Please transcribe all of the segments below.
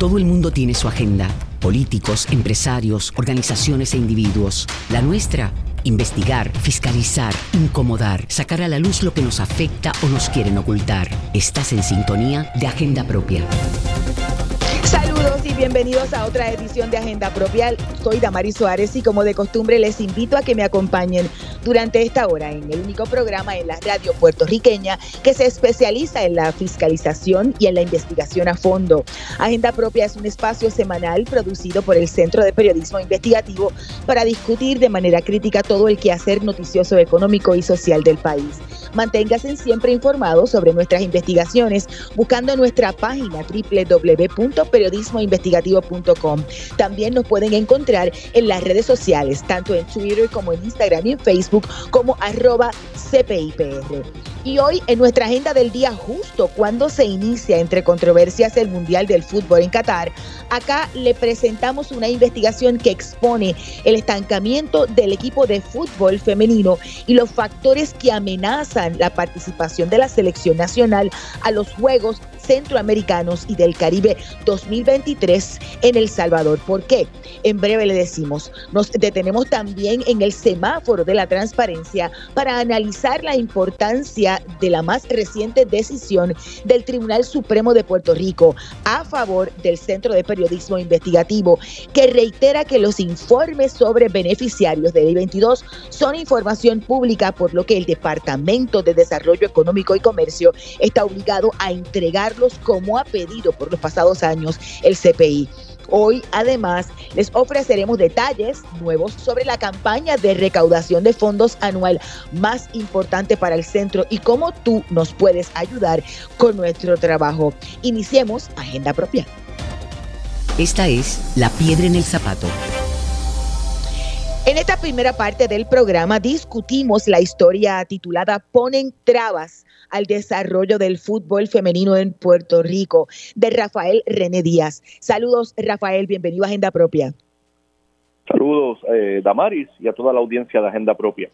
Todo el mundo tiene su agenda. Políticos, empresarios, organizaciones e individuos. La nuestra, investigar, fiscalizar, incomodar, sacar a la luz lo que nos afecta o nos quieren ocultar. Estás en sintonía de Agenda Propia. Saludos y bienvenidos a otra edición de Agenda Propia. Soy Damari Suárez y como de costumbre les invito a que me acompañen durante esta hora en el único programa en la radio puertorriqueña que se especializa en la fiscalización y en la investigación a fondo. Agenda Propia es un espacio semanal producido por el Centro de Periodismo Investigativo para discutir de manera crítica todo el quehacer noticioso económico y social del país. Manténgase siempre informado sobre nuestras investigaciones buscando nuestra página www.periodismoinvestigativo.com. También nos pueden encontrar en las redes sociales, tanto en Twitter como en Instagram y en Facebook como arroba CPIPR. Y hoy en nuestra agenda del día, justo cuando se inicia entre controversias el Mundial del Fútbol en Qatar, acá le presentamos una investigación que expone el estancamiento del equipo de fútbol femenino y los factores que amenazan la participación de la selección nacional a los Juegos Centroamericanos y del Caribe 2023 en El Salvador. ¿Por qué? En breve le decimos. Nos detenemos también en el semáforo de la transparencia para analizar la importancia de la más reciente decisión del Tribunal Supremo de Puerto Rico a favor del Centro de Periodismo Investigativo, que reitera que los informes sobre beneficiarios de Ley 22 son información pública, por lo que el Departamento de Desarrollo Económico y Comercio está obligado a como ha pedido por los pasados años el CPI. Hoy, además, les ofreceremos detalles nuevos sobre la campaña de recaudación de fondos anual más importante para el centro y cómo tú nos puedes ayudar con nuestro trabajo. Iniciemos Agenda Propia. Esta es La Piedra en el Zapato. En esta primera parte del programa discutimos la historia titulada Ponen trabas al desarrollo del fútbol femenino en Puerto Rico, de Rafael René Díaz. Saludos, Rafael, bienvenido a Agenda Propia. Saludos, eh, Damaris, y a toda la audiencia de Agenda Propia.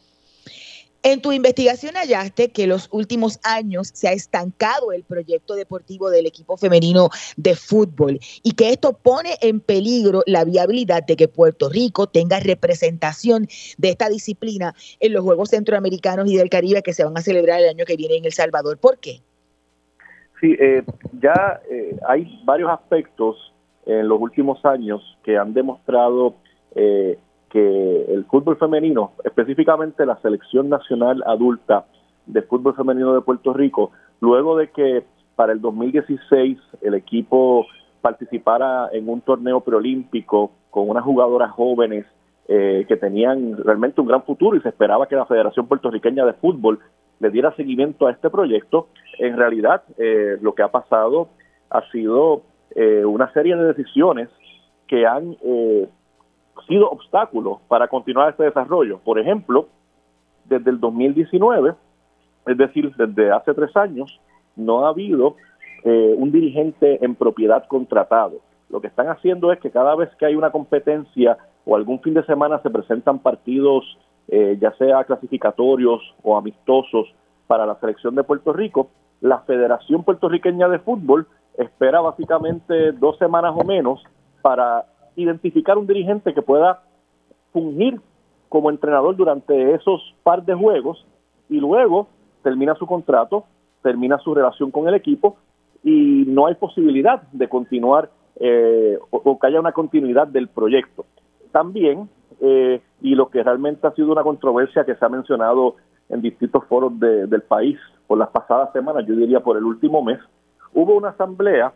En tu investigación hallaste que los últimos años se ha estancado el proyecto deportivo del equipo femenino de fútbol y que esto pone en peligro la viabilidad de que Puerto Rico tenga representación de esta disciplina en los Juegos Centroamericanos y del Caribe que se van a celebrar el año que viene en El Salvador. ¿Por qué? Sí, eh, ya eh, hay varios aspectos en los últimos años que han demostrado eh, que el fútbol femenino, específicamente la selección nacional adulta de fútbol femenino de Puerto Rico, luego de que para el 2016 el equipo participara en un torneo preolímpico con unas jugadoras jóvenes eh, que tenían realmente un gran futuro y se esperaba que la Federación Puertorriqueña de Fútbol le diera seguimiento a este proyecto, en realidad eh, lo que ha pasado ha sido eh, una serie de decisiones que han sido obstáculos para continuar este desarrollo. Por ejemplo, desde el 2019, es decir, desde hace tres años, no ha habido eh, un dirigente en propiedad contratado. Lo que están haciendo es que cada vez que hay una competencia o algún fin de semana se presentan partidos, eh, ya sea clasificatorios o amistosos para la selección de Puerto Rico, la Federación Puertorriqueña de Fútbol espera básicamente dos semanas o menos para identificar un dirigente que pueda fungir como entrenador durante esos par de juegos y luego termina su contrato, termina su relación con el equipo y no hay posibilidad de continuar eh, o, que haya una continuidad del proyecto. También, eh, y lo que realmente ha sido una controversia que se ha mencionado en distintos foros del país por las pasadas semanas, yo diría por el último mes, hubo una asamblea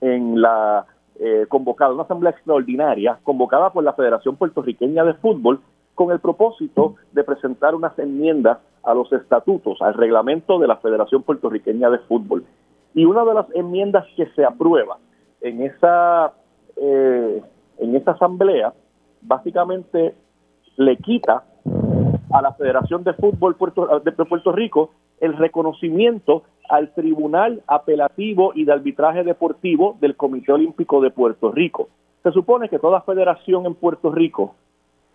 en la eh, convocada, una asamblea extraordinaria convocada por la Federación Puertorriqueña de Fútbol con el propósito de presentar unas enmiendas a los estatutos, al reglamento de la Federación Puertorriqueña de Fútbol. Y una de las enmiendas que se aprueba en esa, eh, en esa asamblea, básicamente le quita a la Federación de Fútbol de Puerto Rico el reconocimiento al Tribunal Apelativo y de Arbitraje Deportivo del Comité Olímpico de Puerto Rico. Se supone que toda federación en Puerto Rico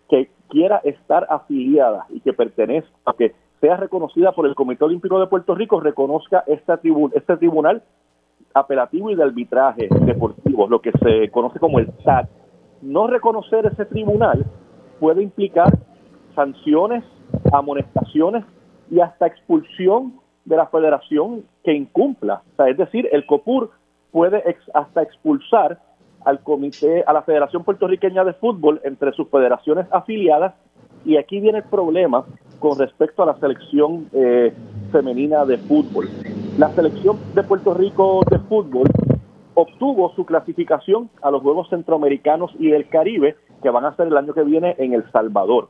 que quiera estar afiliada y que pertenezca, que sea reconocida por el Comité Olímpico de Puerto Rico, reconozca este, este tribunal Apelativo y de Arbitraje Deportivo, lo que se conoce como el SAT, no reconocer ese tribunal puede implicar sanciones, amonestaciones y hasta expulsión de la federación que incumpla. Es decir, el COPUR puede hasta expulsar al comité, a la Federación Puertorriqueña de Fútbol entre sus federaciones afiliadas y aquí viene el problema con respecto a la selección eh, femenina de fútbol. La selección de Puerto Rico de fútbol obtuvo su clasificación a los Juegos Centroamericanos y del Caribe que van a ser el año que viene en El Salvador.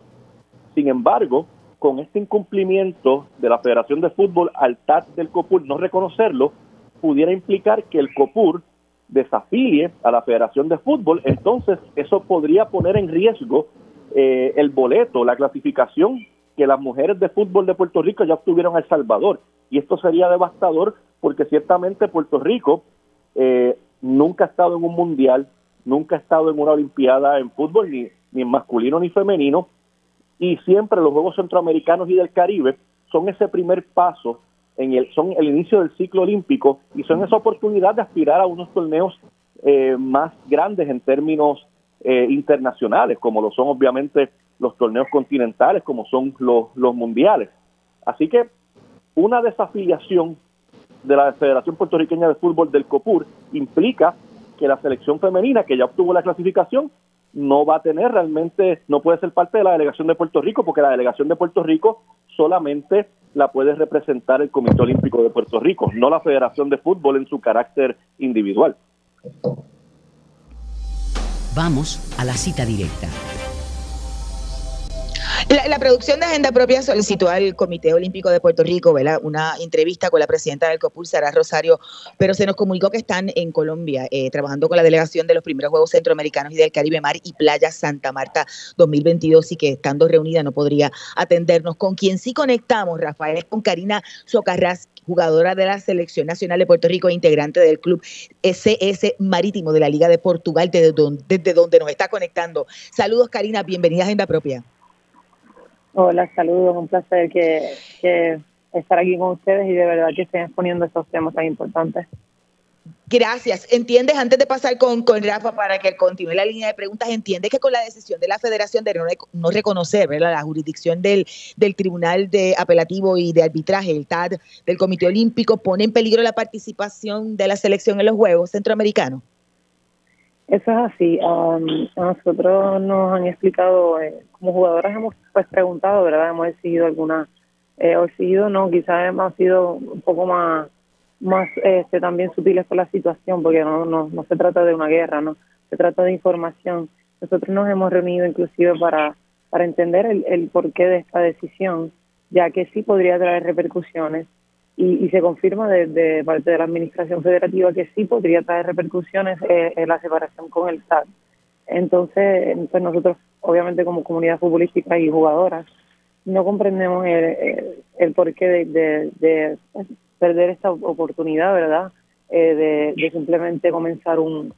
Sin embargo, con este incumplimiento de la Federación de Fútbol al TAT del COPUR no reconocerlo, pudiera implicar que el COPUR desafilie a la Federación de Fútbol, entonces eso podría poner en riesgo eh, el boleto, la clasificación que las mujeres de fútbol de Puerto Rico ya obtuvieron a El Salvador. Y esto sería devastador porque ciertamente Puerto Rico eh, nunca ha estado en un mundial, nunca ha estado en una olimpiada en fútbol, ni, ni en masculino ni femenino, y siempre los Juegos Centroamericanos y del Caribe son ese primer paso, en el, son el inicio del ciclo olímpico y son esa oportunidad de aspirar a unos torneos eh, más grandes en términos eh, internacionales, como lo son obviamente los torneos continentales, como son los, los mundiales. Así que una desafiliación de la Federación Puertorriqueña de Fútbol del COPUR implica que la selección femenina, que ya obtuvo la clasificación, no va a tener realmente, no puede ser parte de la delegación de Puerto Rico, porque la delegación de Puerto Rico solamente la puede representar el Comité Olímpico de Puerto Rico, no la Federación de Fútbol en su carácter individual. Vamos a la cita directa. La, producción de Agenda Propia solicitó al Comité Olímpico de Puerto Rico una entrevista con la presidenta del COPUL, Sara Rosario, pero se nos comunicó que están en Colombia eh, trabajando con la delegación de los primeros Juegos Centroamericanos y del Caribe Mar y Playa Santa Marta 2022 y que estando reunida no podría atendernos. Con quien sí conectamos, Rafael, es con Karina Socarrás, jugadora de la Selección Nacional de Puerto Rico e integrante del club SS Marítimo de la Liga de Portugal, desde donde, desde donde nos está conectando. Saludos, Karina, bienvenida a Agenda Propia. Hola, saludos, un placer que, estar aquí con ustedes y de verdad que estén exponiendo estos temas tan importantes. Gracias. ¿Entiendes, antes de pasar con, con Rafa para que continúe la línea de preguntas, entiendes que con la decisión de la federación de no, reconocer la jurisdicción del, del Tribunal de Apelativo y de Arbitraje, el TAD, del Comité Olímpico, pone en peligro la participación de la selección en los Juegos Centroamericanos? Eso es así. Um, nosotros nos han explicado, eh, como jugadoras hemos pues preguntado, ¿verdad? Hemos exigido alguna, eh, o no, quizás hemos sido un poco más, más este, también sutiles con la situación, porque no, no, no se trata de una guerra, no, se trata de información. Nosotros nos hemos reunido inclusive para, para entender el, el porqué de esta decisión, ya que sí podría traer repercusiones y, se confirma de, parte de la Administración Federativa que sí podría traer repercusiones eh, en la separación con el SAT. Entonces, pues nosotros, obviamente como comunidad futbolística y jugadoras, no comprendemos el, porqué de, pues, perder esta oportunidad, ¿verdad? Eh, de, simplemente comenzar un,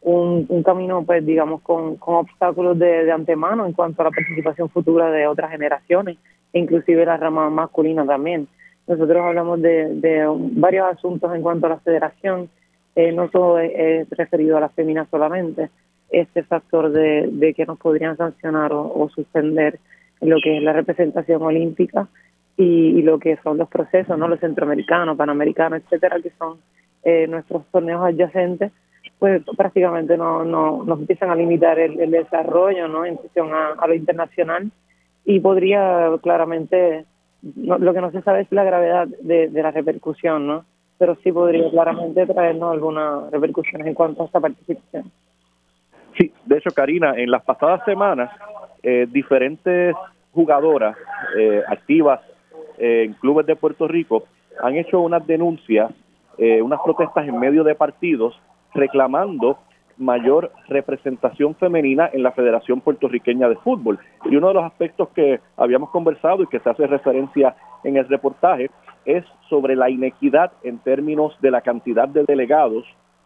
un, camino, pues digamos, con, con obstáculos de, antemano en cuanto a la participación futura de otras generaciones, inclusive la rama masculina también. Nosotros hablamos de, varios asuntos en cuanto a la federación, eh, no solo es, referido a la femina solamente, este factor de, que nos podrían sancionar o, suspender lo que es la representación olímpica y, lo que son los procesos, no los centroamericanos, panamericanos, etcétera, que son eh, nuestros torneos adyacentes, pues prácticamente no, no nos empiezan a limitar el, desarrollo no en cuestión a lo internacional y podría claramente lo que no se sabe es la gravedad de, la repercusión, ¿no? Pero sí podría claramente traernos algunas repercusiones en cuanto a esta participación. Sí, de hecho, Karina, en las pasadas semanas, eh, diferentes jugadoras eh, activas eh, en clubes de Puerto Rico han hecho unas denuncias, unas protestas en medio de partidos reclamando mayor representación femenina en la Federación Puertorriqueña de Fútbol. Y uno de los aspectos que habíamos conversado y que se hace referencia en el reportaje es sobre la inequidad en términos de la cantidad de delegados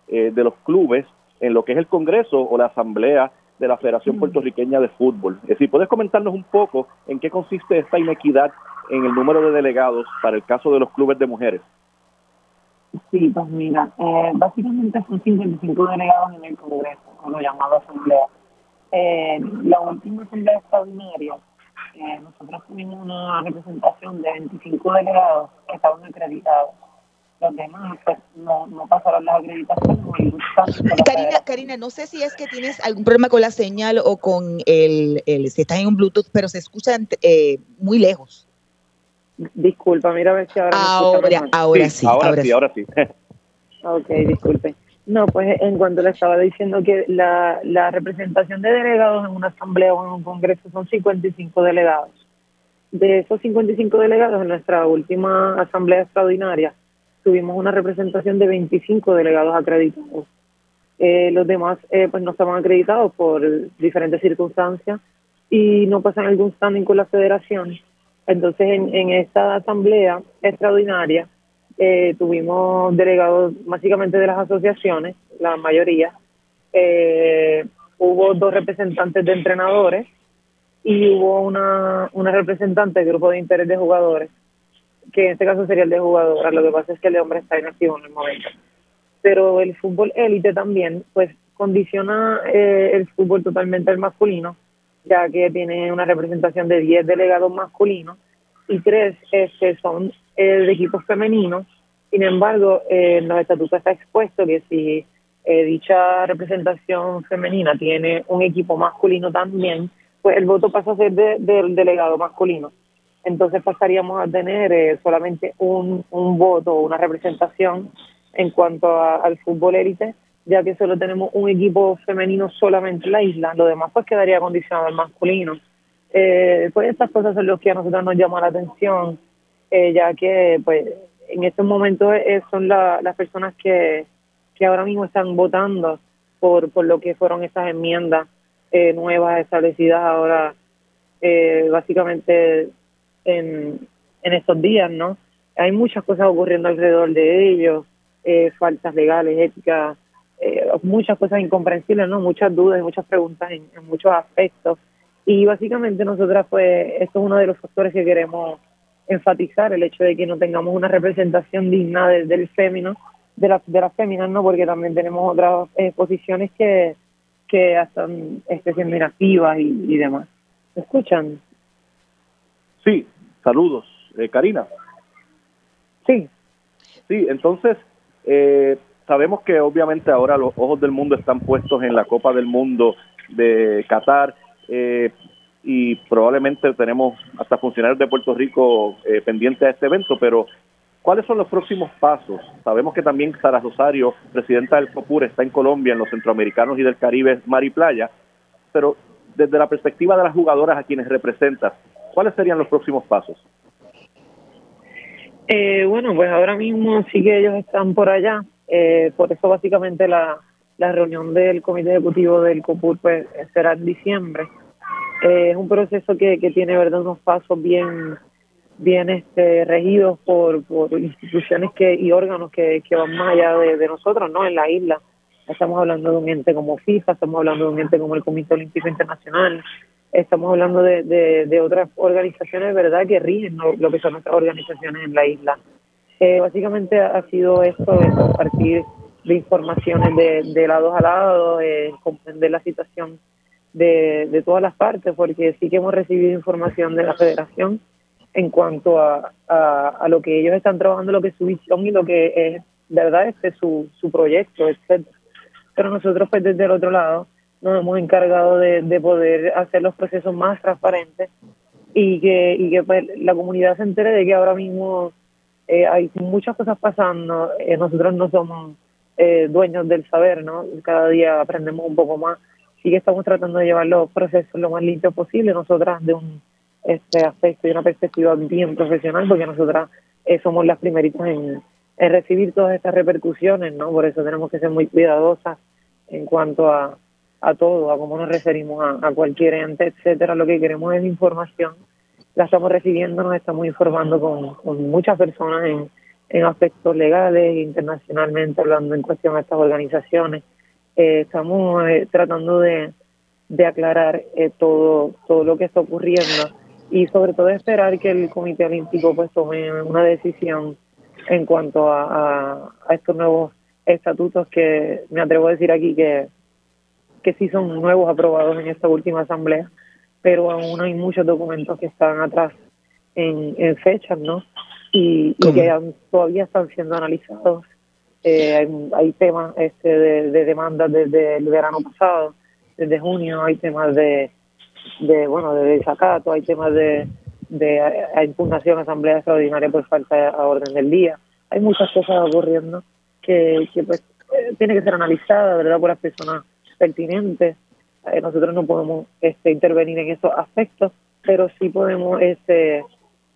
eh, de los clubes en lo que es el Congreso o la Asamblea de la Federación mm. Puertorriqueña de Fútbol. Es decir, ¿puedes comentarnos un poco en qué consiste esta inequidad en el número de delegados para el caso de los clubes de mujeres? Sí, pues mira, eh, básicamente son 55 delegados en el Congreso, con lo llamado Asamblea. Eh, la última Asamblea Extraordinaria, eh, nosotros tuvimos una representación de 25 delegados que estaban acreditados. Los demás pues, no, no pasaron las acreditaciones. Karina, Karina, no sé si es que tienes algún problema con la señal o con el, el si estás en un Bluetooth, pero se escucha eh, muy lejos. Disculpa, mira a ver si ahora ahora, ahora sí, ahora, sí, ahora sí. ok, disculpe. No, pues en cuanto le estaba diciendo que la, la representación de delegados en una asamblea o en un congreso son 55 delegados. De esos 55 delegados en nuestra última asamblea extraordinaria tuvimos una representación de 25 delegados acreditados. Eh, los demás eh, pues no estaban acreditados por diferentes circunstancias y no pasan algún standing con la federación entonces, en, en esta asamblea extraordinaria eh, tuvimos delegados básicamente de las asociaciones, la mayoría. Eh, hubo dos representantes de entrenadores y hubo una, una representante del grupo de interés de jugadores, que en este caso sería el de jugadoras. Lo que pasa es que el de hombre está inactivo en el momento. Pero el fútbol élite también, pues condiciona eh, el fútbol totalmente al masculino ya que tiene una representación de 10 delegados masculinos y 3 este, son eh, de equipos femeninos. Sin embargo, eh, en los estatutos está expuesto que si eh, dicha representación femenina tiene un equipo masculino también, pues el voto pasa a ser del delegado masculino. Entonces pasaríamos a tener solamente un, un voto o una representación en cuanto al fútbol élite ya que solo tenemos un equipo femenino solamente en la isla, lo demás pues quedaría condicionado al masculino. Eh, pues estas cosas son las que a nosotros nos llaman la atención, eh, ya que pues en estos momentos eh, son las personas que, que ahora mismo están votando por, por lo que fueron estas enmiendas eh, nuevas establecidas ahora básicamente en, en estos días, ¿no? Hay muchas cosas ocurriendo alrededor de ellos, faltas legales, éticas, eh, muchas cosas incomprensibles, ¿no? Muchas dudas y muchas preguntas en, muchos aspectos. Y básicamente nosotras, pues, esto es uno de los factores que queremos enfatizar, el hecho de que no tengamos una representación digna del fémino, de, la, de las féminas, ¿no? Porque también tenemos otras eh, posiciones que, que están este, inactivas y, y demás. ¿Me escuchan? Sí, saludos. Eh, Karina. Sí. Sí, entonces, eh, sabemos que obviamente ahora los ojos del mundo están puestos en la Copa del Mundo de Qatar eh, y probablemente tenemos hasta funcionarios de Puerto Rico eh, pendientes a este evento, pero ¿cuáles son los próximos pasos? Sabemos que también Sara Rosario, presidenta del COPUR, está en Colombia, en los centroamericanos y del Caribe, Mar y Playa, pero desde la perspectiva de las jugadoras a quienes representa, ¿cuáles serían los próximos pasos? Eh, bueno, pues ahora mismo sí que ellos están por allá. Eh, por eso básicamente la, la reunión del comité ejecutivo del COPUR pues, será en diciembre. Eh, es un proceso que, que tiene verdad unos pasos bien bien este, regidos por, por instituciones que y órganos que, que van más allá de, nosotros, ¿no? En la isla. Estamos hablando de un ente como FIFA, estamos hablando de un ente como el Comité Olímpico Internacional, estamos hablando de, de, otras organizaciones, ¿verdad?, que rigen lo que son nuestras organizaciones en la isla. Eh, básicamente ha sido esto de compartir de informaciones de, de lados a lado, eh, comprender la situación de, de todas las partes, porque sí que hemos recibido información de la federación en cuanto a, a, lo que ellos están trabajando, lo que es su visión y lo que es, verdad, este su, su proyecto, etcétera. Pero nosotros, pues, desde el otro lado, nos hemos encargado de, de poder hacer los procesos más transparentes y que, y que pues, la comunidad se entere de que ahora mismo eh, hay muchas cosas pasando, eh, nosotros no somos eh, dueños del saber, ¿no? Cada día aprendemos un poco más, sí que estamos tratando de llevar los procesos lo más limpios posible, nosotras de un este aspecto y una perspectiva bien profesional, porque nosotras somos las primeritas en, recibir todas estas repercusiones, ¿no? Por eso tenemos que ser muy cuidadosas en cuanto a, a todo, a cómo nos referimos a, a cualquier ente, etcétera. Lo que queremos es información la estamos recibiendo, nos estamos informando con, con muchas personas en, en aspectos legales, internacionalmente, hablando en cuestión a estas organizaciones. Eh, estamos eh, tratando de, de aclarar eh, todo, todo lo que está ocurriendo y sobre todo esperar que el Comité Olímpico pues tome una decisión en cuanto a, a, estos nuevos estatutos que me atrevo a decir aquí que, que sí son nuevos aprobados en esta última asamblea, pero aún hay muchos documentos que están atrás en, en fechas, ¿no? Y, que todavía están siendo analizados. Eh, hay, temas este, de, de demandas desde el verano pasado, desde junio, hay temas de, de bueno, de desacato, hay temas de, de impugnación asamblea extraordinaria por falta de orden del día. Hay muchas cosas ocurriendo que, que pues eh, tiene que ser analizada, ¿verdad?, por las personas pertinentes. Eh, nosotros no podemos este, intervenir en esos aspectos, pero sí podemos este,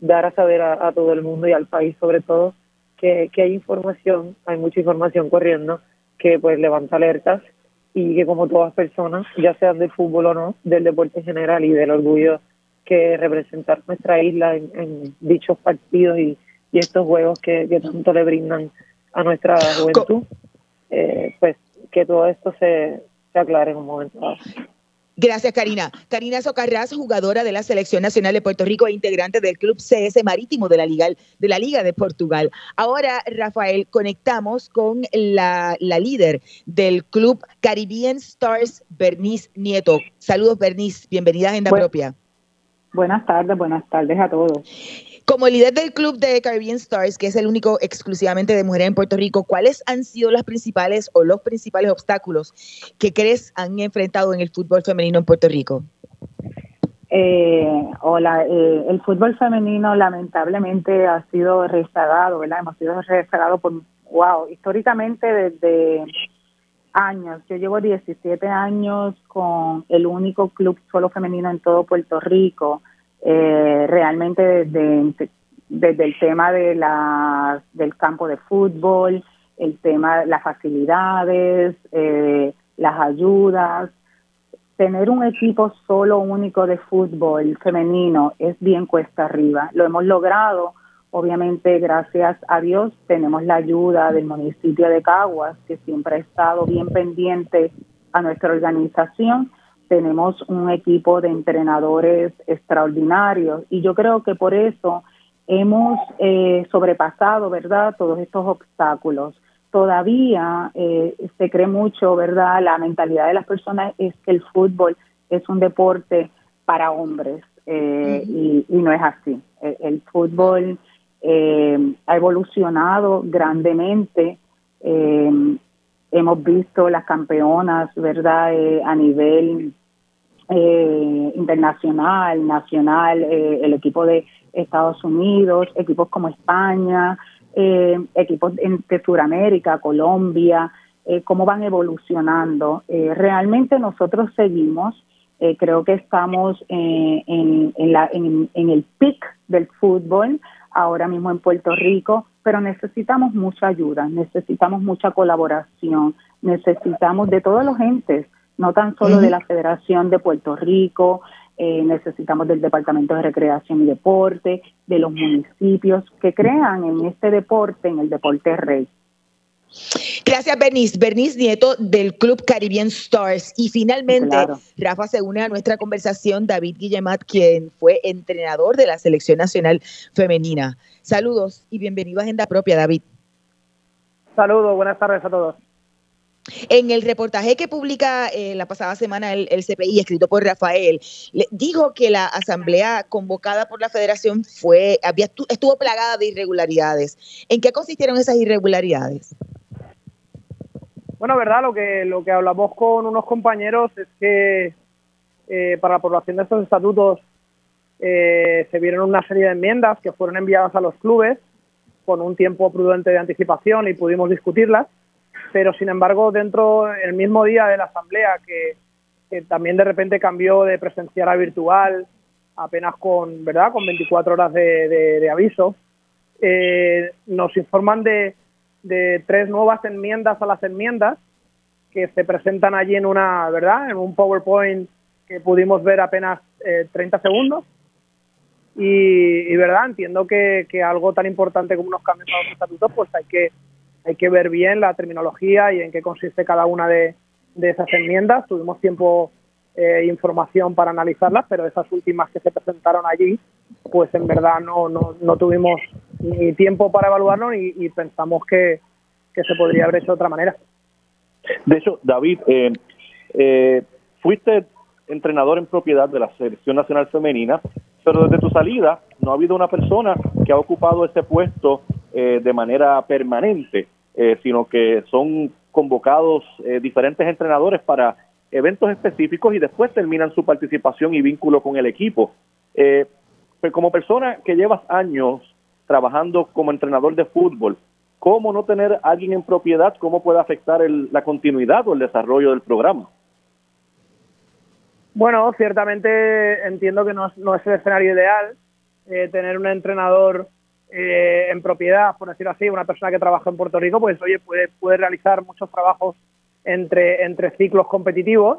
dar a saber a, todo el mundo y al país sobre todo que, que hay información, hay mucha información corriendo que pues levanta alertas y que como todas personas, ya sean del fútbol o no, del deporte en general y del orgullo que representar nuestra isla en, dichos partidos y, y estos juegos que, que, tanto le brindan a nuestra juventud, eh, pues que todo esto se, se aclare en un momento dado. Gracias, Karina. Karina Socarrás, jugadora de la Selección Nacional de Puerto Rico e integrante del Club CS Marítimo de la Liga de, la Liga de Portugal. Ahora, Rafael, conectamos con la, líder del Club Caribbean Stars, Bernice Nieto. Saludos, Bernice. Bienvenida a Agenda Propia. Buenas tardes, buenas tardes a todos. Como líder del club de Caribbean Stars, que es el único exclusivamente de mujeres en Puerto Rico, ¿cuáles han sido las principales o los principales obstáculos que crees han enfrentado en el fútbol femenino en Puerto Rico? Eh, hola, eh, el fútbol femenino lamentablemente ha sido rezagado, ¿verdad? Hemos sido rezagados por, wow, históricamente desde años. Yo llevo 17 años con el único club solo femenino en todo Puerto Rico eh, realmente desde, desde el tema de la, del campo de fútbol, el tema de las facilidades, eh, las ayudas. Tener un equipo solo único de fútbol femenino es bien cuesta arriba. Lo hemos logrado, obviamente gracias a Dios tenemos la ayuda del municipio de Caguas, que siempre ha estado bien pendiente a nuestra organización tenemos un equipo de entrenadores extraordinarios y yo creo que por eso hemos eh, sobrepasado, ¿verdad?, todos estos obstáculos. Todavía eh, se cree mucho, ¿verdad?, la mentalidad de las personas es que el fútbol es un deporte para hombres eh, y, no es así. El, fútbol ha evolucionado grandemente hemos visto las campeonas, ¿verdad?, eh, a nivel eh, internacional, nacional, eh, el equipo de Estados Unidos, equipos como España, equipos de Sudamérica, Colombia, cómo van evolucionando. realmente nosotros seguimos, creo que estamos en, la, en el pic del fútbol ahora mismo en Puerto Rico, pero necesitamos mucha ayuda, necesitamos mucha colaboración, necesitamos de todos los entes, no tan solo de la Federación de Puerto Rico, eh, necesitamos del Departamento de Recreación y Deporte, de los municipios que crean en este deporte, en el deporte rey. Gracias, Bernice. Bernice Nieto del Club Caribbean Stars. Y finalmente, Rafa se une a nuestra conversación David Guillemat, quien fue entrenador de la Selección Nacional Femenina. Saludos y bienvenido a Agenda Propia, David. Saludos, buenas tardes a todos. En el reportaje que publica eh, la pasada semana el, CPI, escrito por Rafael, dijo que la asamblea convocada por la federación fue, había, estuvo plagada de irregularidades. ¿En qué consistieron esas irregularidades? Bueno, verdad, lo que, lo que hablamos con unos compañeros es que eh, para la aprobación de estos estatutos eh, se vieron una serie de enmiendas que fueron enviadas a los clubes con un tiempo prudente de anticipación y pudimos discutirlas, pero sin embargo dentro, el mismo día de la asamblea, que, también de repente cambió de presencial a virtual, apenas con, ¿verdad? con 24 horas de, aviso, eh, nos informan de de tres nuevas enmiendas a las enmiendas que se presentan allí en una, ¿verdad? En un PowerPoint que pudimos ver apenas 30 eh, segundos. Y, verdad, entiendo que, algo tan importante como unos cambios a los estatutos, pues hay que, hay que ver bien la terminología y en qué consiste cada una de, esas enmiendas. Tuvimos tiempo e información para analizarlas, pero esas últimas que se presentaron allí, pues en verdad no, no, no tuvimos ni tiempo para evaluarlo y, pensamos que, se podría haber hecho de otra manera. De hecho, David, eh, eh, fuiste entrenador en propiedad de la Selección Nacional Femenina, pero desde tu salida no ha habido una persona que ha ocupado ese puesto eh, de manera permanente, sino que son convocados diferentes entrenadores para eventos específicos y después terminan su participación y vínculo con el equipo. Pues como persona que llevas años trabajando como entrenador de fútbol, ¿cómo no tener a alguien en propiedad? ¿Cómo puede afectar la continuidad o el desarrollo del programa? Bueno, ciertamente entiendo que no, es el escenario ideal eh, tener un entrenador eh, en propiedad, por decirlo así, una persona que trabaja en Puerto Rico, pues oye, puede, puede realizar muchos trabajos entre, entre ciclos competitivos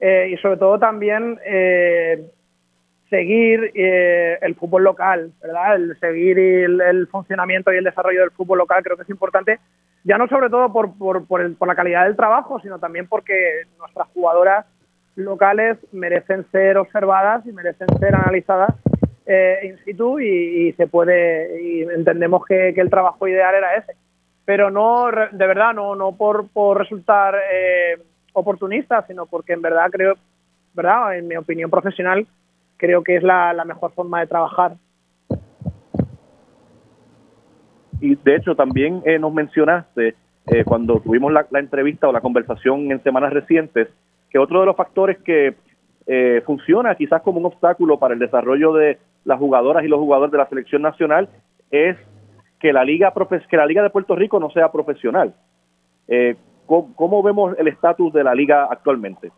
eh, y sobre todo también seguir eh, el fútbol local, ¿verdad? El seguir el, funcionamiento y el desarrollo del fútbol local creo que es importante, ya no sobre todo por, por, por, la calidad del trabajo, sino también porque nuestras jugadoras locales merecen ser observadas y merecen ser analizadas eh, in situ y, se puede y entendemos que, el trabajo ideal era ese pero no de verdad no no por, por resultar eh, oportunista sino porque en verdad creo verdad en mi opinión profesional creo que es la, mejor forma de trabajar. Y de hecho también eh, nos mencionaste eh, cuando tuvimos la, entrevista o la conversación en semanas recientes que otro de los factores que eh, funciona quizás como un obstáculo para el desarrollo de las jugadoras y los jugadores de la selección nacional es que la liga que la liga de Puerto Rico no sea profesional. ¿cómo, vemos el estatus de la liga actualmente?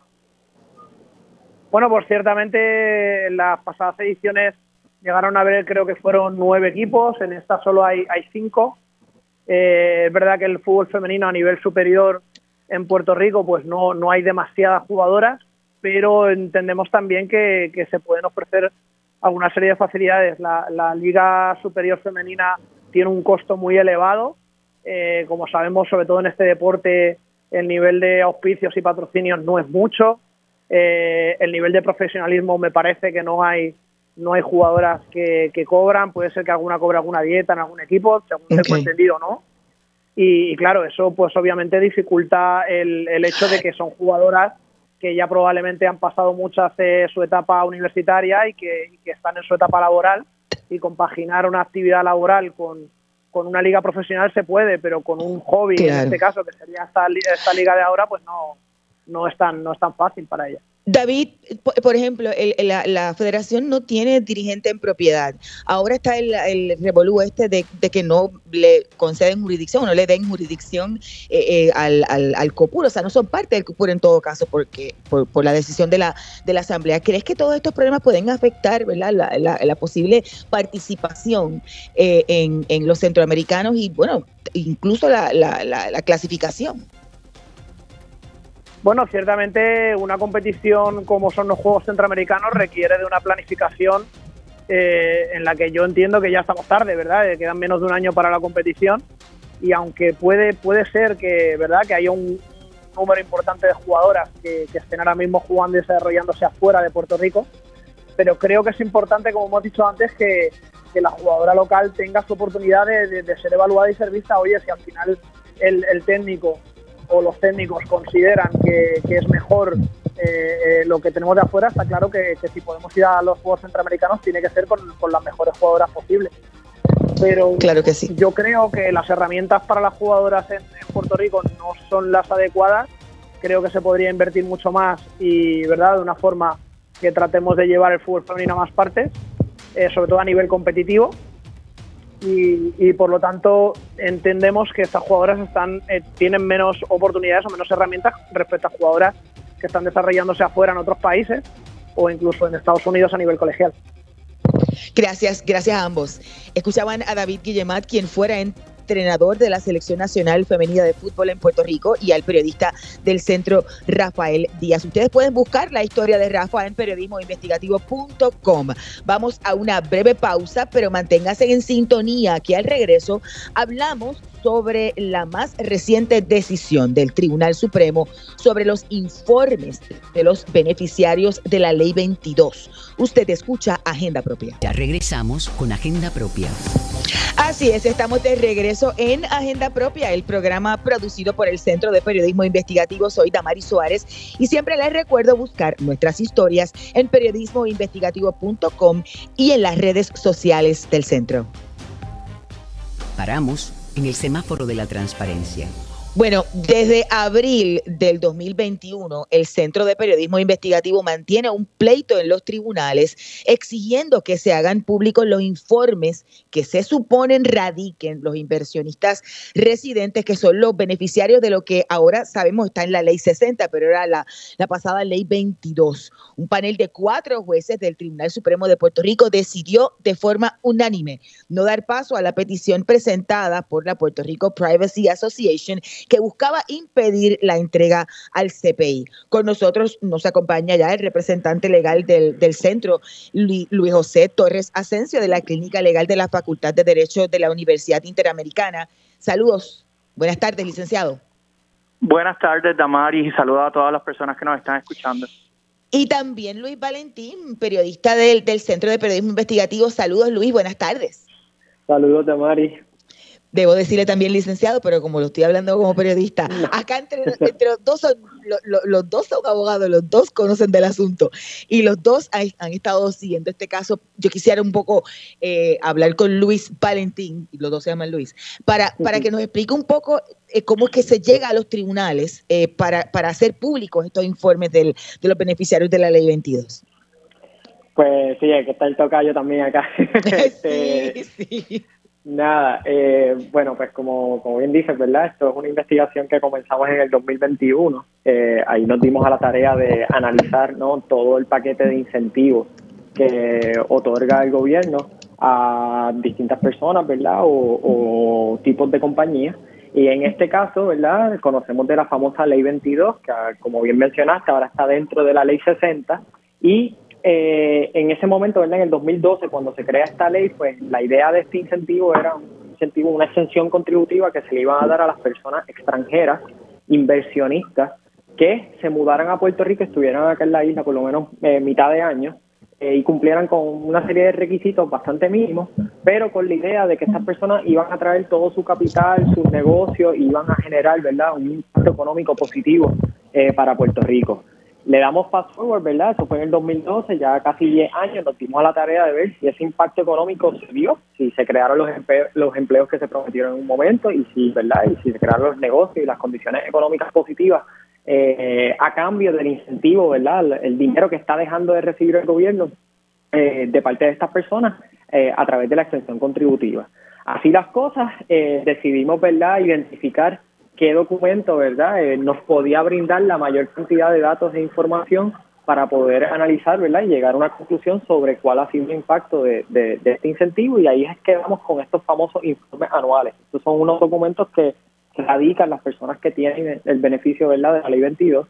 Bueno, pues ciertamente en las pasadas ediciones llegaron a ver, creo que fueron nueve equipos, en esta solo hay, hay cinco. Eh, es verdad que el fútbol femenino a nivel superior en Puerto Rico, pues no, no hay demasiadas jugadoras, pero entendemos también que, se pueden ofrecer alguna serie de facilidades. La, Liga Superior Femenina tiene un costo muy elevado. Eh, como sabemos, sobre todo en este deporte, el nivel de auspicios y patrocinios no es mucho. Eh, el nivel de profesionalismo me parece que no hay no hay jugadoras que, cobran, puede ser que alguna cobre alguna dieta en algún equipo, según tengo entendido, ¿no? Y, claro, eso pues obviamente dificulta el, el, hecho de que son jugadoras que ya probablemente han pasado muchas de su etapa universitaria y que, están en su etapa laboral y compaginar una actividad laboral con, una liga profesional se puede, pero con un hobby, en este caso, que sería esta, esta liga de ahora, pues no, no es tan, no es tan fácil para ella. David, por ejemplo, la, federación no tiene dirigente en propiedad. Ahora está el, el revolú este de, que no le conceden jurisdicción, no le den jurisdicción eh, eh, al, al, COPUR, o sea, no son parte del COPUR en todo caso porque por, la decisión de la, de la Asamblea. ¿Crees que todos estos problemas pueden afectar ¿verdad? La, la, posible participación eh, en, en los centroamericanos y, bueno, incluso la, la clasificación? Bueno, ciertamente una competición como son los Juegos Centroamericanos requiere de una planificación eh, en la que yo entiendo que ya estamos tarde, ¿verdad? Eh, quedan menos de un año para la competición y aunque puede, puede ser que, ¿verdad? que haya un número importante de jugadoras que, estén ahora mismo jugando y desarrollándose afuera de Puerto Rico, pero creo que es importante, como hemos dicho antes, que, la jugadora local tenga su oportunidad de, ser evaluada y ser vista. Oye, si al final el técnico o los técnicos consideran que, es mejor eh, eh, lo que tenemos de afuera, está claro que, si podemos ir a los Juegos Centroamericanos tiene que ser con, las mejores jugadoras posibles. Pero claro que sí. yo creo que las herramientas para las jugadoras en, Puerto Rico no son las adecuadas. Creo que se podría invertir mucho más y, ¿verdad?, de una forma que tratemos de llevar el fútbol femenino a más partes, eh, sobre todo a nivel competitivo y, por lo tanto entendemos que estas jugadoras están eh, tienen menos oportunidades o menos herramientas respecto a jugadoras que están desarrollándose afuera en otros países o incluso en Estados Unidos a nivel colegial. Gracias, gracias a ambos. Escuchaban a David Guillemat, quien fuera en entrenador de la Selección Nacional Femenina de Fútbol en Puerto Rico y al periodista del centro Rafael Díaz. Ustedes pueden buscar la historia de Rafa en periodismoinvestigativo.com. Vamos a una breve pausa, pero manténgase en sintonía, que al regreso hablamos sobre la más reciente decisión del Tribunal Supremo sobre los informes de los beneficiarios de la Ley 22. Usted escucha Agenda Propia. Ya regresamos con Agenda Propia. Así es, estamos de regreso en Agenda Propia, el programa producido por el Centro de Periodismo Investigativo. Soy Damari Suárez y siempre les recuerdo buscar nuestras historias en periodismoinvestigativo.com y en las redes sociales del centro. Paramos en el semáforo de la transparencia. Bueno, desde abril del 2021, el Centro de Periodismo Investigativo mantiene un pleito en los tribunales exigiendo que se hagan públicos los informes que se suponen radiquen los inversionistas residentes, que son los beneficiarios de lo que ahora sabemos está en la ley 60, pero era la, la pasada ley 22. Un panel de cuatro jueces del Tribunal Supremo de Puerto Rico decidió de forma unánime no dar paso a la petición presentada por la Puerto Rico Privacy Association que buscaba impedir la entrega al CPI. Con nosotros nos acompaña ya el representante legal del, centro, Luis José Torres Asensio, de la Clínica Legal de la Facultad de Derecho de la Universidad Interamericana. Saludos. Buenas tardes, licenciado. Buenas tardes, Damaris, y saludos a todas las personas que nos están escuchando. Y también Luis Valentín, periodista del, del Centro de Periodismo Investigativo. Saludos, Luis, buenas tardes. Saludos, Damaris. Debo decirle también licenciado, pero como lo estoy hablando como periodista, acá entre, los dos son los dos son abogados, los dos conocen del asunto y los dos han, estado siguiendo este caso. Yo quisiera un poco eh, hablar con Luis Valentín, y los dos se llaman Luis, para, para que nos explique un poco eh, cómo es que se llega a los tribunales eh, para, para hacer públicos estos informes del, de los beneficiarios de la ley 22. Pues sí, que está el tocayo también acá. sí, sí. Nada, eh, bueno, pues como, como bien dices, ¿verdad? Esto es una investigación que comenzamos en el 2021. Eh, ahí nos dimos a la tarea de analizar ¿no? todo el paquete de incentivos que otorga el gobierno a distintas personas, ¿verdad? O, tipos de compañías. Y en este caso, ¿verdad? Conocemos de la famosa Ley 22, que como bien mencionaste, ahora está dentro de la Ley 60. Y eh, en ese momento, ¿verdad? en el 2012, cuando se crea esta ley, pues la idea de este incentivo era un incentivo, una exención contributiva que se le iba a dar a las personas extranjeras, inversionistas, que se mudaran a Puerto Rico, estuvieran acá en la isla por lo menos eh, mitad de año eh, y cumplieran con una serie de requisitos bastante mínimos, pero con la idea de que estas personas iban a traer todo su capital, sus negocios, y iban a generar, ¿verdad?, un impacto económico positivo para Puerto Rico. Le damos fast forward, ¿verdad? Eso fue en el 2012, ya casi 10 años, nos dimos a la tarea de ver si ese impacto económico se dio, si se crearon los, los empleos que se prometieron en un momento y si, ¿verdad? Y si se crearon los negocios y las condiciones económicas positivas eh, a cambio del incentivo, ¿verdad? El, dinero que está dejando de recibir el gobierno eh, de parte de estas personas eh, a través de la extensión contributiva. Así las cosas, decidimos, ¿verdad?, identificar qué documento, ¿verdad?, eh, nos podía brindar la mayor cantidad de datos e información para poder analizar, ¿verdad?, y llegar a una conclusión sobre cuál ha sido el impacto de, de, este incentivo y ahí es que vamos con estos famosos informes anuales. Estos son unos documentos que radican las personas que tienen el beneficio, ¿verdad?, de la ley 22,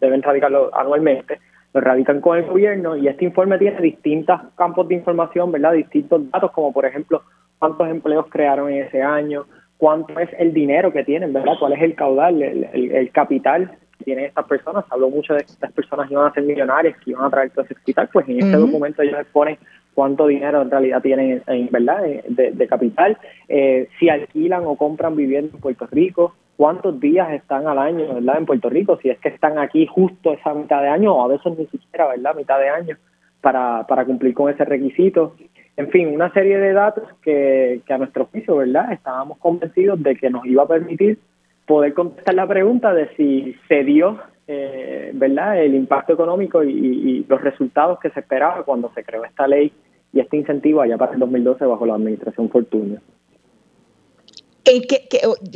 deben radicarlo anualmente, lo radican con el gobierno y este informe tiene distintos campos de información, ¿verdad?, distintos datos como por ejemplo cuántos empleos crearon en ese año, cuánto es el dinero que tienen, ¿verdad? ¿Cuál es el caudal, el, capital que tienen estas personas? Habló mucho de que estas personas iban a ser millonarias, que iban a traer todo ese capital, pues en este documento ellos exponen cuánto dinero en realidad tienen, en, ¿verdad?, de, capital, eh, si alquilan o compran vivienda en Puerto Rico, cuántos días están al año, ¿verdad?, en Puerto Rico, si es que están aquí justo esa mitad de año o a veces ni siquiera, ¿verdad?, mitad de año para, para cumplir con ese requisito. En fin, una serie de datos que, a nuestro juicio, ¿verdad? Estábamos convencidos de que nos iba a permitir poder contestar la pregunta de si se dio, eh, ¿verdad?, el impacto económico y, los resultados que se esperaba cuando se creó esta ley y este incentivo allá para el 2012 bajo la administración Fortunio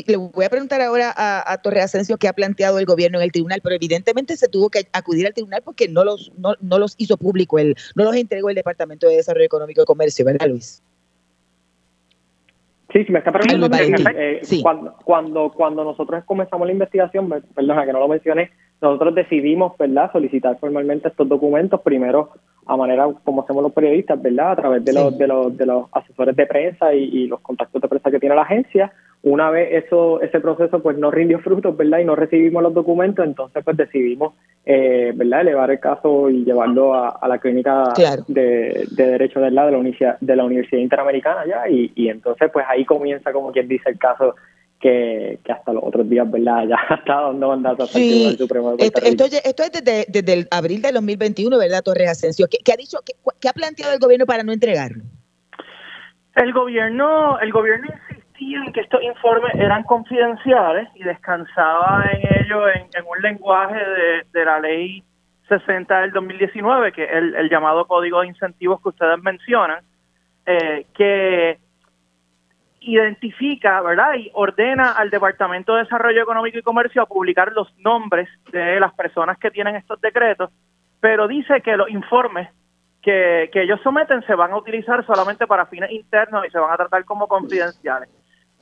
le voy a preguntar ahora a, Torre Asensio qué ha planteado el gobierno en el tribunal, pero evidentemente se tuvo que acudir al tribunal porque no los, no, los hizo público, el, no los entregó el Departamento de Desarrollo Económico y Comercio, ¿verdad, Luis? Sí, si me está preguntando, eh, cuando, cuando, cuando nosotros comenzamos la investigación, perdona que no lo mencioné, nosotros decidimos, ¿verdad?, solicitar formalmente estos documentos, primero a manera como hacemos los periodistas, ¿verdad? A través de, los, de, los, de los asesores de prensa y, los contactos de prensa que tiene la agencia. Una vez eso ese proceso pues no rindió frutos, ¿verdad? Y no recibimos los documentos, entonces pues decidimos, eh, ¿verdad? Elevar el caso y llevarlo a, la clínica de, de, Derecho de la, de la, Universidad, de la Universidad Interamericana ya y, y entonces pues ahí comienza como quien dice el caso que, hasta los otros días, ¿verdad? Ya está dando mandato hasta el Supremo de Puerto esto, esto, es desde, desde, el abril de 2021, ¿verdad, Torres Asensio? ¿Qué, ha dicho, qué, ha planteado el gobierno para no entregarlo? El gobierno, el gobierno insistía en que estos informes eran confidenciales y descansaba en ello en, un lenguaje de, de, la ley 60 del 2019, que es el, el llamado código de incentivos que ustedes mencionan, eh, que identifica, ¿verdad? Y ordena al Departamento de Desarrollo Económico y Comercio a publicar los nombres de las personas que tienen estos decretos, pero dice que los informes que, ellos someten se van a utilizar solamente para fines internos y se van a tratar como confidenciales.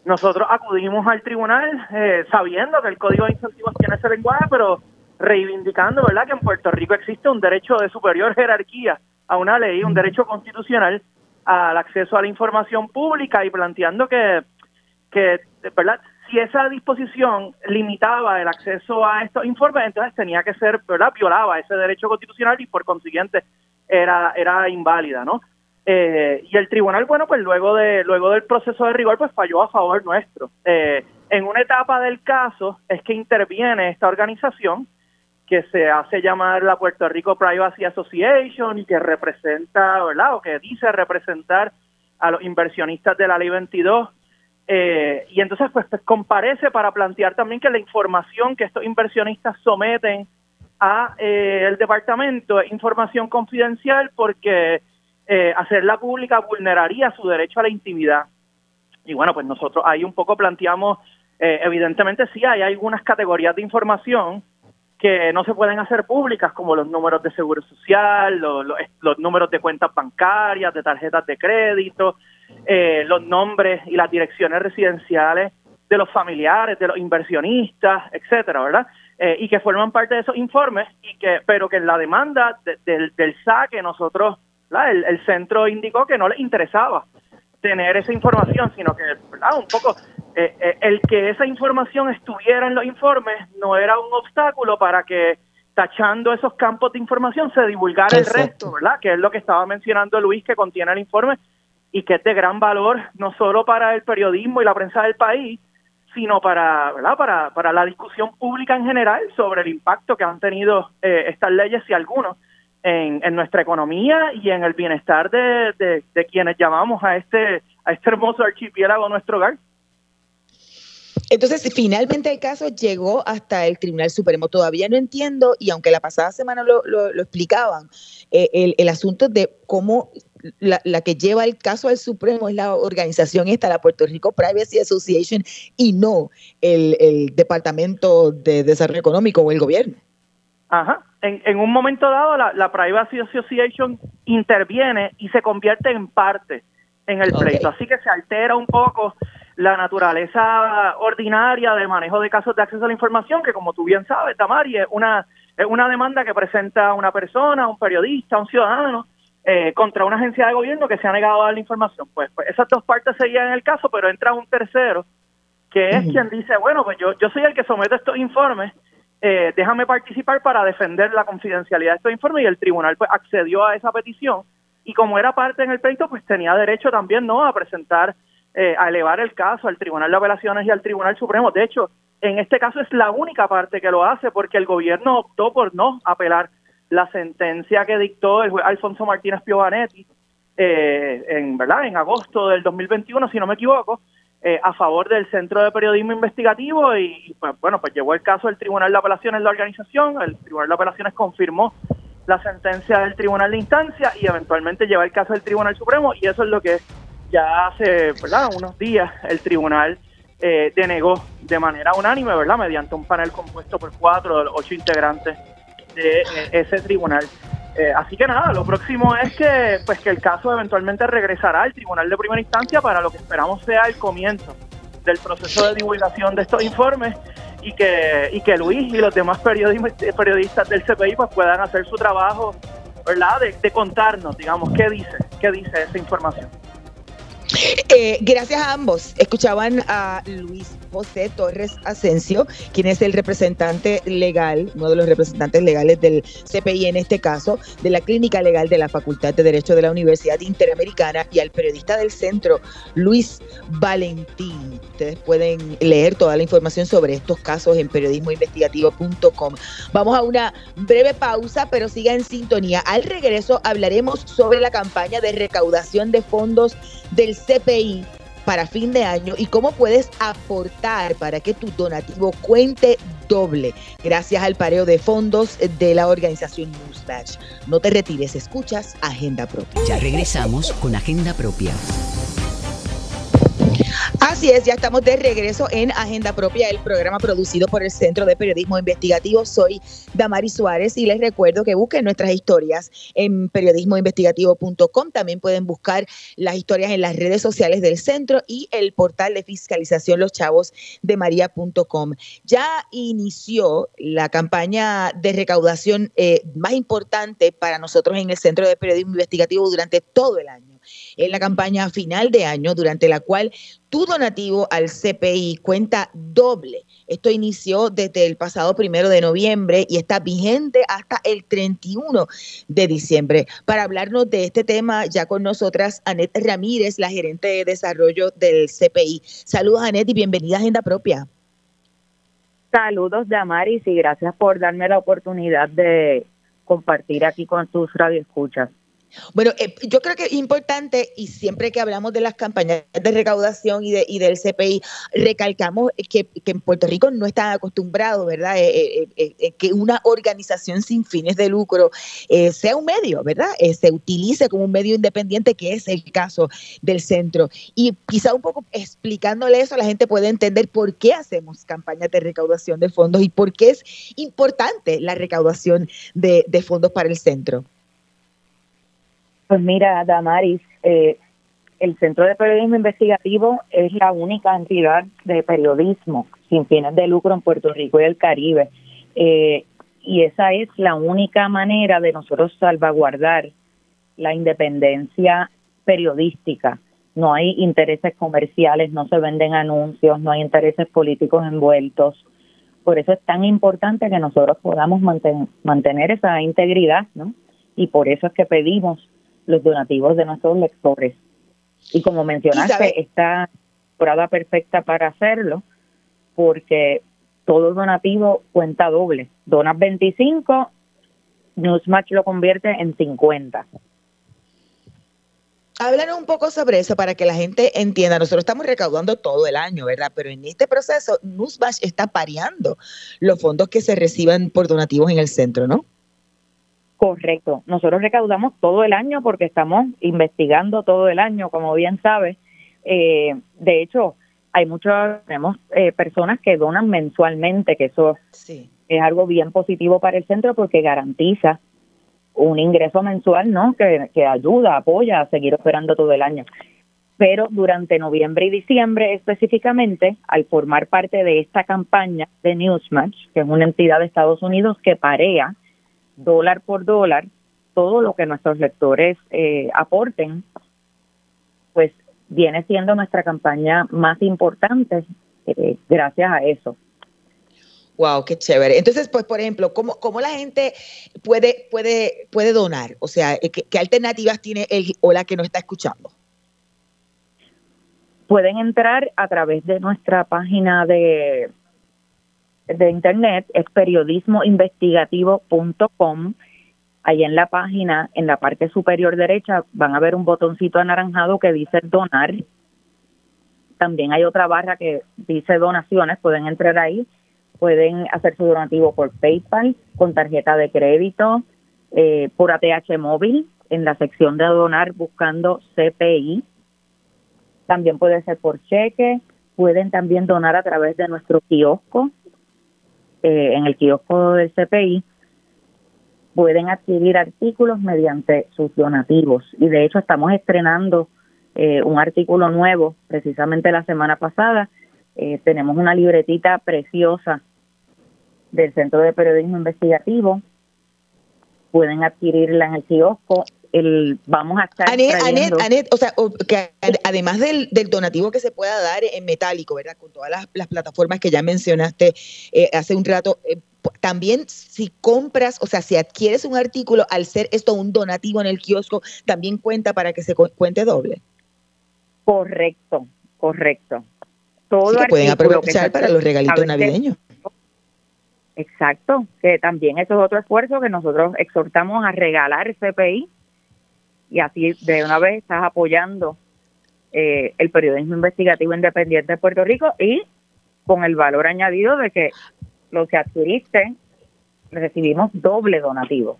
Nosotros acudimos al tribunal eh, sabiendo que el Código de Incentivos tiene ese lenguaje, pero reivindicando, ¿verdad?, que en Puerto Rico existe un derecho de superior jerarquía a una ley, un derecho constitucional al acceso a la información pública y planteando que, que ¿verdad? si esa disposición limitaba el acceso a estos informes, entonces tenía que ser, ¿verdad? violaba ese derecho constitucional y por consiguiente era, era inválida, ¿no? Eh, y el tribunal, bueno, pues luego de luego del proceso de rigor, pues falló a favor nuestro. Eh, en una etapa del caso es que interviene esta organización que se hace llamar la Puerto Rico Privacy Association y que representa, ¿verdad? O que dice representar a los inversionistas de la Ley 22. Eh, y entonces, pues, pues, comparece para plantear también que la información que estos inversionistas someten a eh, el departamento es información confidencial porque eh, hacerla pública vulneraría su derecho a la intimidad. Y bueno, pues nosotros ahí un poco planteamos, evidentemente sí hay algunas categorías de información que no se pueden hacer públicas, como los números de seguro social, los, números de cuentas bancarias, de tarjetas de crédito, eh, los nombres y las direcciones residenciales de los familiares, de los inversionistas, etcétera, ¿verdad? Eh, y que forman parte de esos informes, y que, pero que en la demanda del, del saque nosotros, el, el centro indicó que no les interesaba tener esa información, sino que, ¿verdad? Un poco eh, eh, el que esa información estuviera en los informes no era un obstáculo para que tachando esos campos de información se divulgara el resto, ¿verdad? Que es lo que estaba mencionando Luis que contiene el informe y que es de gran valor no solo para el periodismo y la prensa del país, sino para, ¿verdad? para, para la discusión pública en general sobre el impacto que han tenido eh, estas leyes, y algunos, en, en, nuestra economía y en el bienestar de, de, de quienes llamamos a este, a este hermoso archipiélago nuestro hogar. Entonces, finalmente el caso llegó hasta el Tribunal Supremo. Todavía no entiendo, y aunque la pasada semana lo, lo, explicaban, eh, el, el, asunto de cómo la, la, que lleva el caso al Supremo es la organización esta, la Puerto Rico Privacy Association, y no el, el Departamento de Desarrollo Económico o el gobierno. Ajá. En, en un momento dado, la, la, Privacy Association interviene y se convierte en parte en el pleito. Así que se altera un poco la naturaleza ordinaria del manejo de casos de acceso a la información, que como tú bien sabes, Tamari, es una, es una demanda que presenta una persona, un periodista, un ciudadano, eh, contra una agencia de gobierno que se ha negado a dar la información. Pues, pues esas dos partes seguían en el caso, pero entra un tercero, que es quien dice, bueno, pues yo, yo soy el que somete estos informes, eh, déjame participar para defender la confidencialidad de estos informes, y el tribunal pues accedió a esa petición, y como era parte en el pleito, pues tenía derecho también, ¿no?, a presentar eh, a elevar el caso al Tribunal de Apelaciones y al Tribunal Supremo. De hecho, en este caso es la única parte que lo hace porque el gobierno optó por no apelar la sentencia que dictó el juez Alfonso Martínez Piovanetti eh, en verdad en agosto del 2021, si no me equivoco, eh, a favor del Centro de Periodismo Investigativo y, pues bueno, pues llevó el caso del Tribunal de Apelaciones la organización, el Tribunal de Apelaciones confirmó la sentencia del Tribunal de Instancia y eventualmente lleva el caso del Tribunal Supremo y eso es lo que ya hace ¿verdad? unos días el tribunal eh, denegó de manera unánime, ¿verdad? Mediante un panel compuesto por cuatro de los ocho integrantes de eh, ese tribunal. Eh, así que nada, lo próximo es que pues que el caso eventualmente regresará al tribunal de primera instancia para lo que esperamos sea el comienzo del proceso de divulgación de estos informes y que y que Luis y los demás periodistas del CPI pues puedan hacer su trabajo ¿verdad? De, de contarnos, digamos, qué dice, qué dice esa información. Eh, gracias a ambos. Escuchaban a Luis José Torres Asensio, quien es el representante legal, uno de los representantes legales del CPI en este caso, de la Clínica Legal de la Facultad de Derecho de la Universidad Interamericana, y al periodista del centro, Luis Valentín. Ustedes pueden leer toda la información sobre estos casos en periodismoinvestigativo.com. Vamos a una breve pausa, pero siga en sintonía. Al regreso hablaremos sobre la campaña de recaudación de fondos del CPI para fin de año y cómo puedes aportar para que tu donativo cuente doble gracias al pareo de fondos de la organización Newsmatch. No te retires, escuchas Agenda Propia. Ya regresamos con Agenda Propia. Así es, ya estamos de regreso en Agenda Propia, el programa producido por el Centro de Periodismo Investigativo. Soy Damari Suárez y les recuerdo que busquen nuestras historias en periodismoinvestigativo.com. También pueden buscar las historias en las redes sociales del centro y el portal de fiscalización Los Chavos de. Ya inició la campaña de recaudación eh, más importante para nosotros en el Centro de Periodismo Investigativo durante todo el año en la campaña final de año, durante la cual tu donativo al CPI cuenta doble. Esto inició desde el pasado primero de noviembre y está vigente hasta el 31 de diciembre. Para hablarnos de este tema, ya con nosotras Anet Ramírez, la gerente de desarrollo del CPI. Saludos, Anet, y bienvenida a Agenda Propia. Saludos, Damaris, y gracias por darme la oportunidad de compartir aquí con tus radioescuchas. Bueno, eh, yo creo que es importante y siempre que hablamos de las campañas de recaudación y, de, del CPI, recalcamos que, en Puerto Rico no está acostumbrado, ¿verdad? Eh, eh, que una organización sin fines de lucro sea un medio, ¿verdad? se utilice como un medio independiente, que es el caso del centro. Y quizá un poco explicándole eso, la gente puede entender por qué hacemos campañas de recaudación de fondos y por qué es importante la recaudación de fondos para el centro. Pues mira, Damaris, eh, el Centro de Periodismo Investigativo es la única entidad de periodismo sin fines de lucro en Puerto Rico y el Caribe. Eh, y esa es la única manera de nosotros salvaguardar la independencia periodística. No hay intereses comerciales, no se venden anuncios, no hay intereses políticos envueltos. Por eso es tan importante que nosotros podamos mantener esa integridad, ¿no? Y por eso es que pedimos los donativos de nuestros lectores. Y como mencionaste, está temporada perfecta para hacerlo porque todo donativo cuenta doble. Donas 25, Newsmatch lo convierte en 50. Háblanos un poco sobre eso para que la gente entienda. Nosotros estamos recaudando todo el año, ¿verdad? Pero en este proceso, Newsmatch está pareando los fondos que se reciban por donativos en el centro, ¿no? Correcto. Nosotros recaudamos todo el año porque estamos investigando todo el año, como bien sabes. Eh, de hecho, hay muchas, tenemos eh, personas que donan mensualmente, que eso es algo bien positivo para el centro porque garantiza un ingreso mensual, ¿no? Que, que ayuda, apoya a seguir operando todo el año. Pero durante noviembre y diciembre específicamente, al formar parte de esta campaña de Newsmatch, que es una entidad de Estados Unidos que parea dólar por dólar todo lo que nuestros lectores eh, aporten, pues viene siendo nuestra campaña más importante eh, gracias a eso. Wow, qué chévere. Entonces, pues, por ejemplo, ¿cómo, cómo la gente puede, puede, puede donar? O sea, ¿qué, ¿qué, alternativas tiene el o la que nos está escuchando? Pueden entrar a través de nuestra página de de internet es periodismoinvestigativo.com. Ahí en la página, en la parte superior derecha, van a ver un botoncito anaranjado que dice donar. También hay otra barra que dice donaciones, pueden entrar ahí, pueden hacer su donativo por PayPal, con tarjeta de crédito, eh, por ATH móvil, en la sección de donar buscando CPI. También puede ser por cheque, pueden también donar a través de nuestro kiosco, eh, en el kiosco del CPI, pueden adquirir artículos mediante sus donativos. Y de hecho estamos estrenando eh, un artículo nuevo precisamente la semana pasada. Eh, tenemos una libretita preciosa del Centro de Periodismo Investigativo pueden adquirirla en el kiosco. El, vamos a estar Anet, o sea, que además del, donativo que se pueda dar en metálico, ¿verdad? Con todas las, plataformas que ya mencionaste eh, hace un rato, eh, también si compras, o sea, si adquieres un artículo, al ser esto un donativo en el kiosco, también cuenta para que se cuente doble. Correcto, correcto. Todo que pueden aprovechar para los regalitos navideños. Exacto, que también eso es otro esfuerzo que nosotros exhortamos a regalar CPI y así de una vez estás apoyando eh, el periodismo investigativo independiente de Puerto Rico y con el valor añadido de que lo que adquiriste recibimos doble donativo.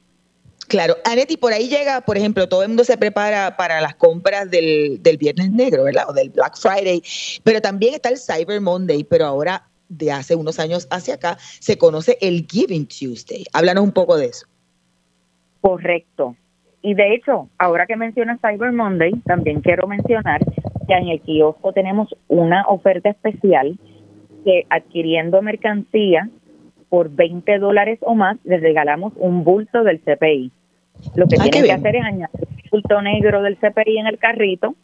Claro, Anetti, por ahí llega, por ejemplo, todo el mundo se prepara para las compras del, del Viernes Negro, ¿verdad? O del Black Friday, pero también está el Cyber Monday, pero ahora de hace unos años hacia acá se conoce el Giving Tuesday. Háblanos un poco de eso. Correcto. Y de hecho, ahora que mencionas Cyber Monday, también quiero mencionar que en el kiosco tenemos una oferta especial que adquiriendo mercancía por 20 dólares o más, les regalamos un bulto del CPI. Lo que tienen que hacer es añadir el bulto negro del CPI en el carrito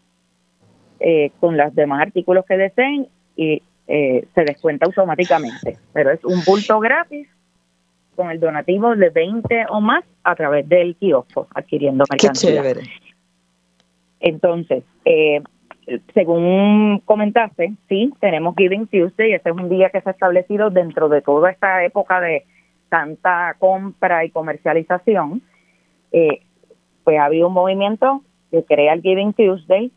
eh, con los demás artículos que deseen y eh, se descuenta automáticamente. Pero es un bulto gratis con el donativo de 20 o más a través del kiosco, adquiriendo mercancía. Entonces, eh, según comentaste, sí, tenemos Giving Tuesday, ese es un día que se ha establecido dentro de toda esta época de tanta compra y comercialización eh, pues ha habido un movimiento que crea el Giving Tuesday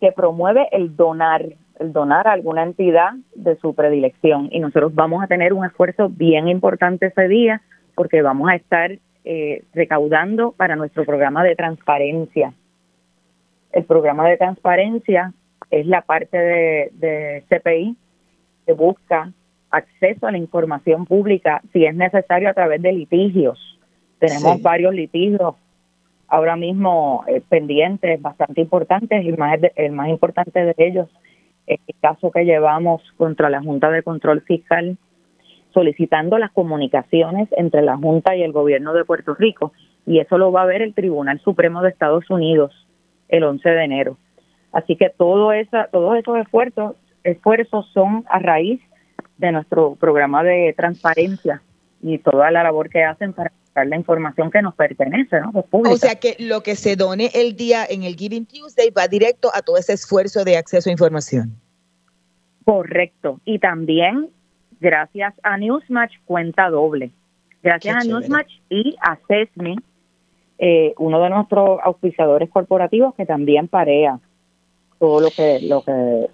que promueve el donar, donar a alguna entidad de su predilección. Y nosotros vamos a tener un esfuerzo bien importante ese día porque vamos a estar eh, recaudando para nuestro programa de transparencia. El programa de transparencia es la parte de, de CPI que busca acceso a la información pública si es necesario a través de litigios tenemos varios litigios ahora mismo eh, pendientes, bastante importantes, y más, el más importante de ellos el caso que llevamos contra la Junta de Control Fiscal solicitando las comunicaciones entre la Junta y el gobierno de Puerto Rico y eso lo va a ver el Tribunal Supremo de Estados Unidos el 11 de enero. Así que todo esa, todos esos esfuerzos, esfuerzos son a raíz de nuestro programa de transparencia y toda la labor que hacen para la información que nos pertenece, ¿no? O sea que lo que se done el día en el Giving Tuesday va directo a todo ese esfuerzo de acceso a información. Correcto. Y también, gracias a Newsmatch, cuenta doble. Gracias a Newsmatch y a CESMI, eh, uno de nuestros auspiciadores corporativos que también parea todo lo que lo que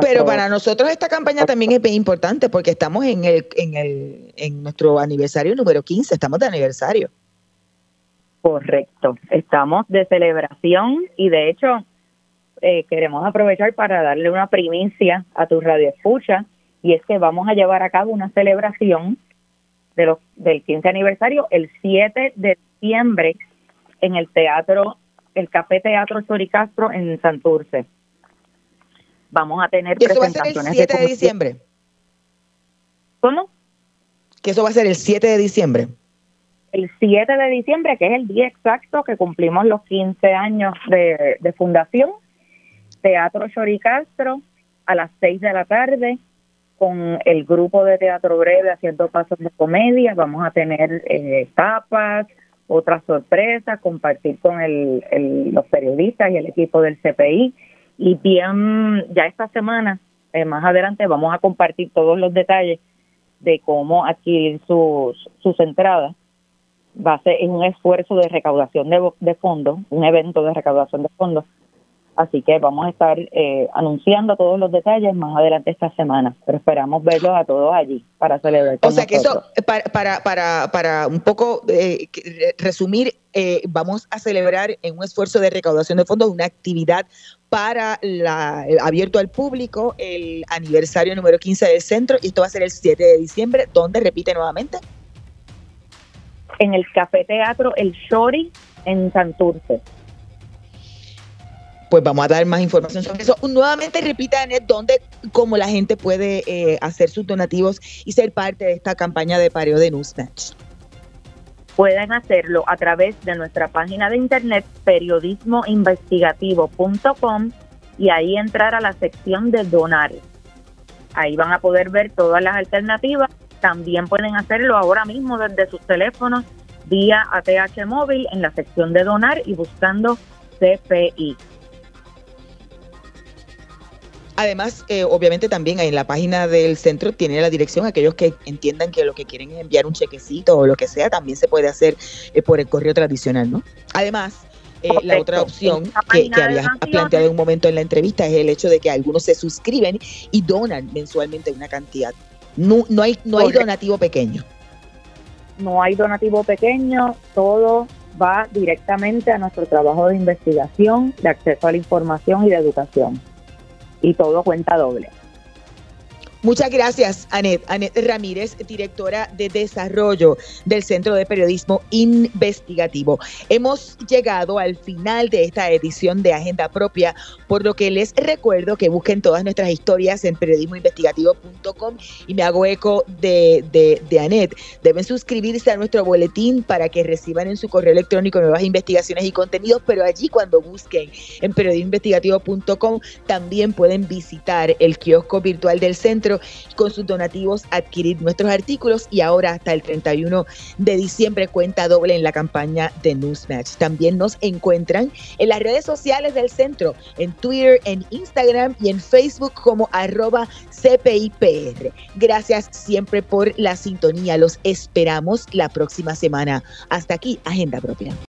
pero para nosotros esta campaña también es bien importante porque estamos en el, en el en nuestro aniversario número 15, estamos de aniversario. Correcto, estamos de celebración y de hecho eh, queremos aprovechar para darle una primicia a tu radio escucha y es que vamos a llevar a cabo una celebración de los, del 15 aniversario el 7 de diciembre en el teatro, el Café Teatro Castro en Santurce vamos a tener ¿Y eso va a ser el 7 de, diciembre? ¿Cómo? Que eso va a ser el 7 de diciembre. El 7 de diciembre, que es el día exacto que cumplimos los 15 años de, fundación, Teatro Choricastro, a las 6 de la tarde, con el grupo de teatro breve haciendo pasos de comedia. Vamos a tener eh, tapas, otras sorpresas, compartir con los periodistas y el equipo del CPI y bien, ya esta semana, eh, más adelante, vamos a compartir todos los detalles de cómo adquirir sus, sus entradas. Va a ser un esfuerzo de recaudación de, de fondos, un evento de recaudación de fondos Así que vamos a estar eh, anunciando todos los detalles más adelante esta semana, pero esperamos verlos a todos allí para celebrar. o sea que eso, para, para, para, para un poco eh, resumir, eh, vamos a celebrar en un esfuerzo de recaudación de fondos una actividad para la abierto al público el aniversario número 15 del centro y esto va a ser el 7 de diciembre, ¿dónde repite nuevamente? En el Café Teatro El Shori en Santurce pues vamos a dar más información sobre eso. Nuevamente repita, Anet, dónde, cómo la gente puede eh, hacer sus donativos y ser parte de esta campaña de pareo de Newsmatch. pueden hacerlo a través de nuestra página de internet periodismoinvestigativo.com y ahí entrar a la sección de donar. Ahí van a poder ver todas las alternativas. También pueden hacerlo ahora mismo desde sus teléfonos vía ATH móvil en la sección de donar y buscando CPI. Además, eh, obviamente también en la página del centro tiene la dirección, aquellos que entiendan que lo que quieren es enviar un chequecito o lo que sea, también se puede hacer eh, por el correo tradicional, ¿no? Además, eh, la otra opción que, que habías planteado en un momento en la entrevista es el hecho de que algunos se suscriben y donan mensualmente una cantidad. No, no hay, no hay donativo pequeño. No hay donativo pequeño, todo va directamente a nuestro trabajo de investigación, de acceso a la información y de educación y todo cuenta doble. Muchas gracias, Anet. Anet Ramírez, directora de desarrollo del Centro de Periodismo Investigativo. Hemos llegado al final de esta edición de Agenda Propia, por lo que les recuerdo que busquen todas nuestras historias en periodismoinvestigativo.com y me hago eco de, de, de Anet. Deben suscribirse a nuestro boletín para que reciban en su correo electrónico nuevas investigaciones y contenidos, pero allí cuando busquen en periodismoinvestigativo.com también pueden visitar el kiosco virtual del centro con sus donativos adquirir nuestros artículos y ahora hasta el 31 de diciembre cuenta doble en la campaña de Newsmatch. También nos encuentran en las redes sociales del centro, en Twitter, en Instagram y en Facebook como arroba CPIPR. Gracias siempre por la sintonía. Los esperamos la próxima semana. Hasta aquí, Agenda Propia.